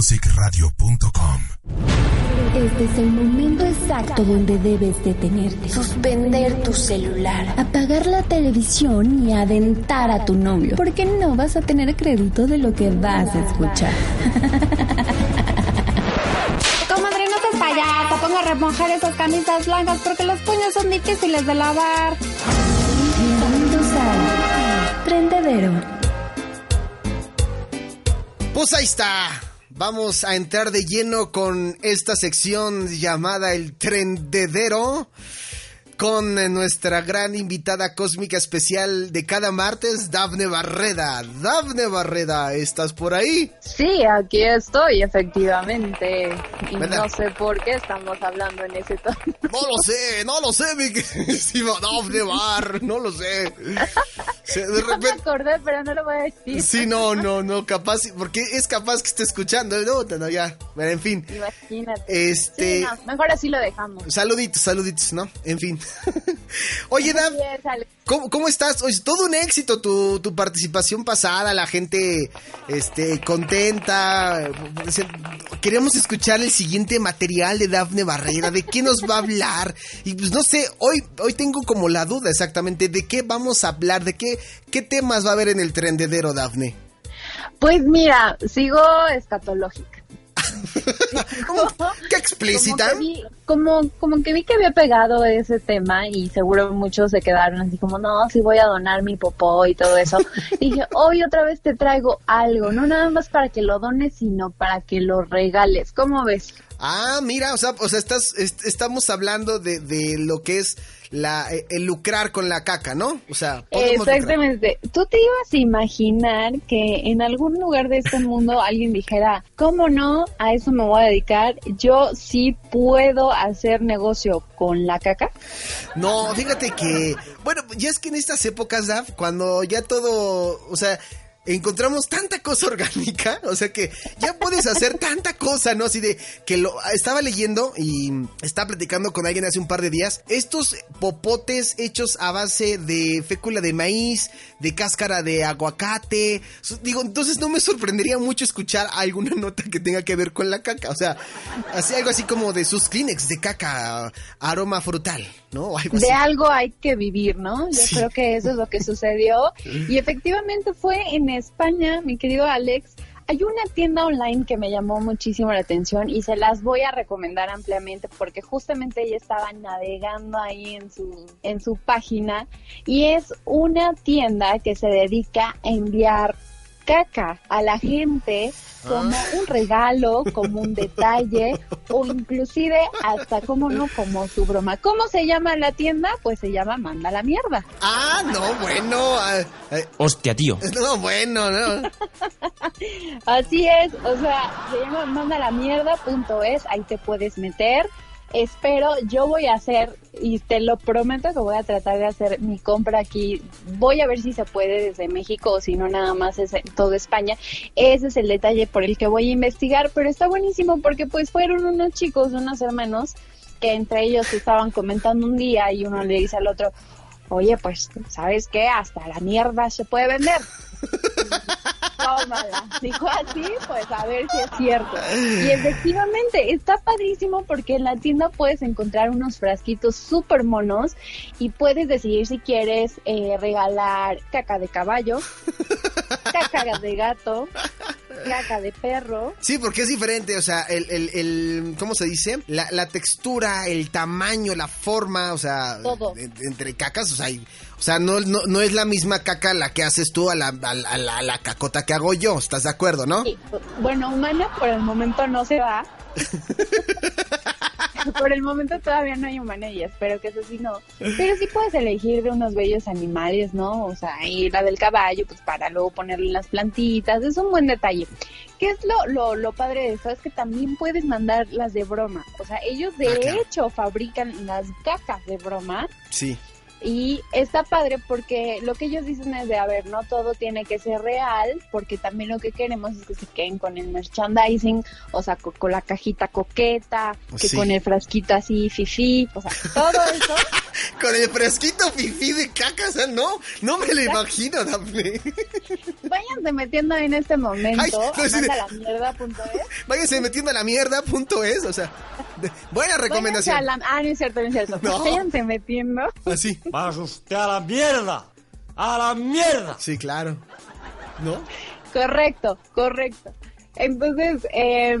musicradio.com Este es el momento exacto donde debes detenerte. Suspender tu celular. Apagar la televisión y adentar a tu novio. Porque no vas a tener crédito de lo que vas a escuchar. Comadre, no seas payasa, pongo a remojar esas camisas blancas porque los puños son difíciles de lavar. Bienvenidos a Prendedero. Pues ahí está. Vamos a entrar de lleno con esta sección llamada El Trendedero. Con nuestra gran invitada cósmica especial de cada martes, Dafne Barreda. Dafne Barreda, ¿estás por ahí? Sí, aquí estoy, efectivamente. Y ¿Verdad? no sé por qué estamos hablando en ese tono. No lo sé, no lo sé, mi queridísima Dafne Bar, no lo sé. Se- de No me acordé, pero no lo voy a decir. Sí, no, no, no, capaz, porque es capaz que esté escuchando, no, no, ya, bueno, en fin. Imagínate. Este- Sí, no, mejor así lo dejamos. Saluditos, saluditos, ¿no? En fin. Oye, Ale. ¿cómo, cómo estás? Oye, todo un éxito tu, tu participación pasada, la gente este, contenta. Queremos escuchar el siguiente material de Dafne Barrera, de qué nos va a hablar. Y pues no sé, hoy, hoy tengo como la duda exactamente de qué vamos a hablar, de qué, qué temas va a haber en el trendedero, Dafne. Pues mira, sigo escatológica. ¿Qué explícita? Como que, vi, como, como que vi que había pegado ese tema y seguro muchos se quedaron así como, no, sí voy a donar mi popó y todo eso. y dije, hoy otra vez te traigo algo, no nada más para que lo dones, sino para que lo regales. ¿Cómo ves? Ah, mira, o sea, o sea estás, est- estamos hablando de, de lo que es la, eh, el lucrar con la caca, ¿no? O sea, podemos lucrar. Exactamente. ¿Tú te ibas a imaginar que en algún lugar de este mundo alguien dijera, ¿cómo no? A eso me voy a dedicar. Yo sí puedo hacer negocio con la caca. No, fíjate que, bueno, ya es que en estas épocas, Daf, cuando ya todo, o sea, encontramos tanta cosa orgánica, o sea que ya puedes hacer tanta cosa, ¿no? Así de que lo estaba leyendo y estaba platicando con alguien hace un par de días. Estos popotes hechos a base de fécula de maíz, de cáscara de aguacate. Digo, entonces no me sorprendería mucho escuchar alguna nota que tenga que ver con la caca. O sea, así algo así como de sus Kleenex de caca, aroma frutal, ¿no? Algo. De algo hay que vivir, ¿no? Yo Sí. creo que eso es lo que sucedió. Y efectivamente fue en España, mi querido Alex. Hay una tienda online que me llamó muchísimo la atención y se las voy a recomendar ampliamente porque justamente ella estaba navegando ahí en su, en su página y es una tienda que se dedica a enviar caca a la gente como un regalo, como un detalle o inclusive hasta como no como su broma. ¿Cómo se llama la tienda? Pues se llama Manda la mierda. Ah, no, bueno. ah, eh, Hostia, tío. no, bueno, no. Así es, o sea, se llama manda la mierda.es, ahí te puedes meter. Espero, yo voy a hacer, y te lo prometo que voy a tratar de hacer mi compra aquí. Voy a ver si se puede desde México o si no, nada más es en toda España. Ese es el detalle por el que voy a investigar, pero está buenísimo porque pues fueron unos chicos, unos hermanos, que entre ellos estaban comentando un día y uno le dice al otro, oye, pues, ¿sabes qué? Hasta la mierda se puede vender. Tómala. Dijo así, pues a ver si es cierto. Y efectivamente, está padrísimo porque en la tienda puedes encontrar unos frasquitos súper monos y puedes decidir si quieres eh, regalar caca de caballo, caca de gato, caca de perro. Sí, porque es diferente, o sea, el, el, el ¿cómo se dice? La, la textura, el tamaño, la forma, o sea, Todo. en- entre cacas, o sea, o sea no, no, no es la misma caca la que haces tú a la, a, la- a la, a la cacota que hago yo, ¿estás de acuerdo, no? Sí, bueno, humana por el momento no se va. por el momento todavía no hay humana y espero que eso sí no. Pero sí puedes elegir de unos bellos animales, ¿no? O sea, y la del caballo, pues para luego ponerle las plantitas. Es un buen detalle. ¿Qué es lo, lo, lo padre de esto? Es que también puedes mandar las de broma. O sea, ellos de Ah, claro. hecho fabrican las cacas de broma Sí. Y está padre porque lo que ellos dicen es de, a ver, no todo tiene que ser real, porque también lo que queremos es que se queden con el merchandising, o sea, co- con, la cajita coqueta, que sí. con el frasquito así, fifi, o sea, todo eso. Con el fresquito fifí de caca, o sea, no, no me lo imagino, Dafne. Váyanse metiendo en este momento Ay, no, a sí de- mandalamierda.es. Váyanse metiendo a la mierda, punto es, o sea, buena recomendación. La- Ah, no es cierto, no es cierto. No. Váyanse metiendo. Así. Vas usted a la mierda. A la mierda. Sí, claro. ¿No? Correcto, correcto. Entonces, eh,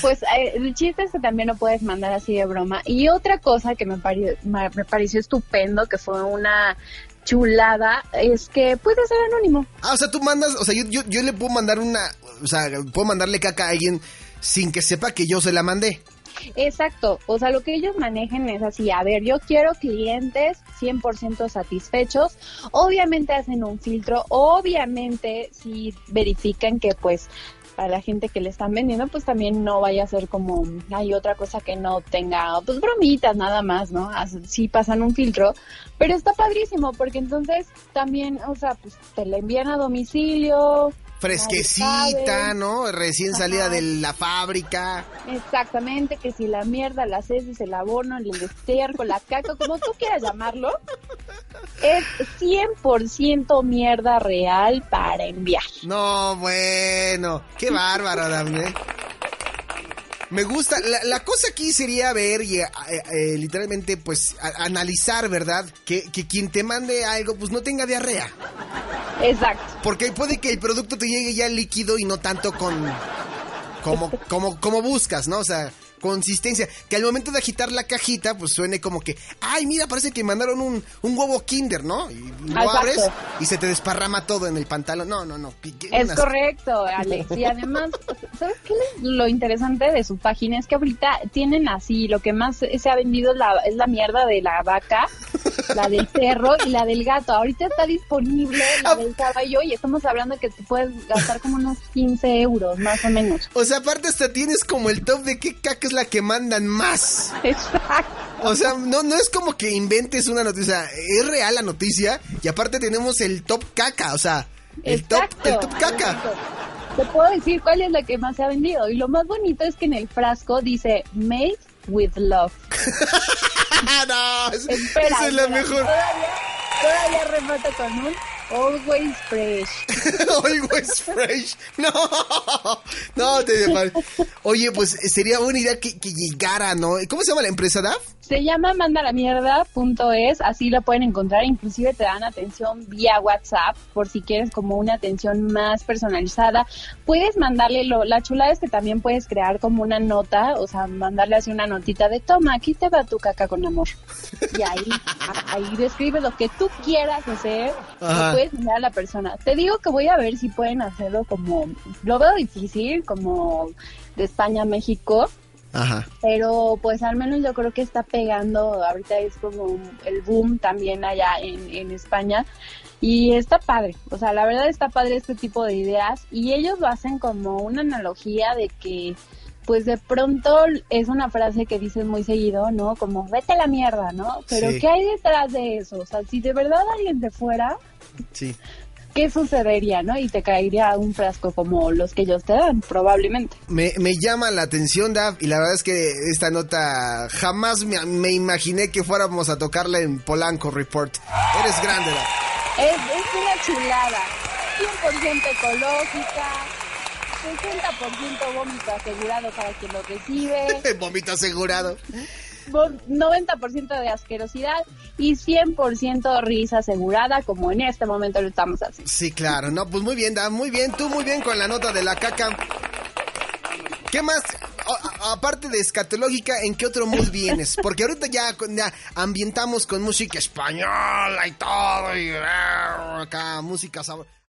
pues eh, el chiste es que también lo puedes mandar así de broma. Y otra cosa que me, pare- ma- me pareció estupendo, que fue una chulada, es que puede ser anónimo. Ah, o sea, tú mandas, o sea, yo, yo, yo le puedo mandar una, o sea, puedo mandarle caca a alguien sin que sepa que yo se la mandé. Exacto, o sea, lo que ellos manejan es así, a ver, yo quiero clientes 100% satisfechos, obviamente hacen un filtro, obviamente si verifican que pues para la gente que le están vendiendo, pues también no vaya a ser como hay otra cosa que no tenga, pues bromitas nada más, ¿no? Sí pasan un filtro, pero está padrísimo porque entonces también, o sea, pues te la envían a domicilio. Fresquecita. ¿no? Recién salida de la fábrica. Exactamente, que si la mierda, las heces, el abono, el estiércol, la caca, como tú quieras llamarlo, es 100% mierda real para enviar. No, bueno, qué bárbaro, Dafne. Me gusta, la, la cosa aquí sería ver y eh, eh, literalmente pues a- analizar, ¿verdad? Que, que quien te mande algo pues no tenga diarrea. Exacto. Porque puede que el producto te llegue ya líquido y no tanto con como como como buscas, ¿no? O sea, consistencia, que al momento de agitar la cajita pues suene como que, ay, mira, parece que mandaron un, un huevo Kinder, ¿no? Y lo Exacto. abres y se te desparrama todo en el pantalón. No, no, no. Es unas- correcto, Alex. Y además, ¿sabes qué? es Lo interesante de su página es que ahorita tienen así, lo que más se ha vendido es la, es la mierda de la vaca, la del perro y la del gato. Ahorita está disponible la del caballo y estamos hablando que te puedes gastar como unos 15 euros, más o menos. O sea, aparte hasta tienes como el top de qué caca es la que mandan más. Exacto. O sea, no, no es como que inventes una noticia, es real la noticia y aparte tenemos el top caca, o sea, el top, el top caca. Exacto. Te puedo decir cuál es la que más se ha vendido. Y lo más bonito es que en el frasco dice Made with Love. no, esa es la mejor. Todavía, todavía remata con un Always Fresh. Always fresh. No, no te Oye, pues sería buena idea que, que llegara, ¿no? ¿Cómo se llama la empresa, Daf? Se llama mandalamierda.es, así lo pueden encontrar, inclusive te dan atención vía WhatsApp por si quieres como una atención más personalizada. Puedes mandarle, lo, la chulada es que también puedes crear como una nota, o sea, mandarle así una notita de toma, aquí te va tu caca con amor. Y ahí, ahí describe lo que tú quieras hacer, Ajá. A la persona. Te digo que voy a ver si pueden hacerlo como, lo veo difícil, como de España a México, Ajá. pero pues al menos yo creo que está pegando, ahorita es como el boom también allá en, en España y está padre, o sea, la verdad está padre este tipo de ideas y ellos lo hacen como una analogía de que pues de pronto es una frase que dicen muy seguido, ¿no? Como vete a la mierda, ¿no? Pero Sí. ¿qué hay detrás de eso? O sea, si de verdad alguien te fuera, Sí. ¿qué sucedería, no? Y te caería un frasco como los que ellos te dan, probablemente. Me, me llama la atención, Daf, y la verdad es que esta nota jamás me, me imaginé que fuéramos a tocarla en Polanco Report. Eres grande, Daf. Es, es una chulada. 100% ecológica. 60% vómito asegurado para quien lo recibe. Vómito asegurado. vo- 90% de asquerosidad y 100% risa asegurada, como en este momento lo estamos haciendo. Sí, claro. No, pues muy bien, Daf, muy bien. Tú muy bien con la nota de la caca. ¿Qué más? O- aparte de escatológica, ¿en qué otro mood vienes? Porque ahorita ya ambientamos con música española y todo, y ah, acá música sabor.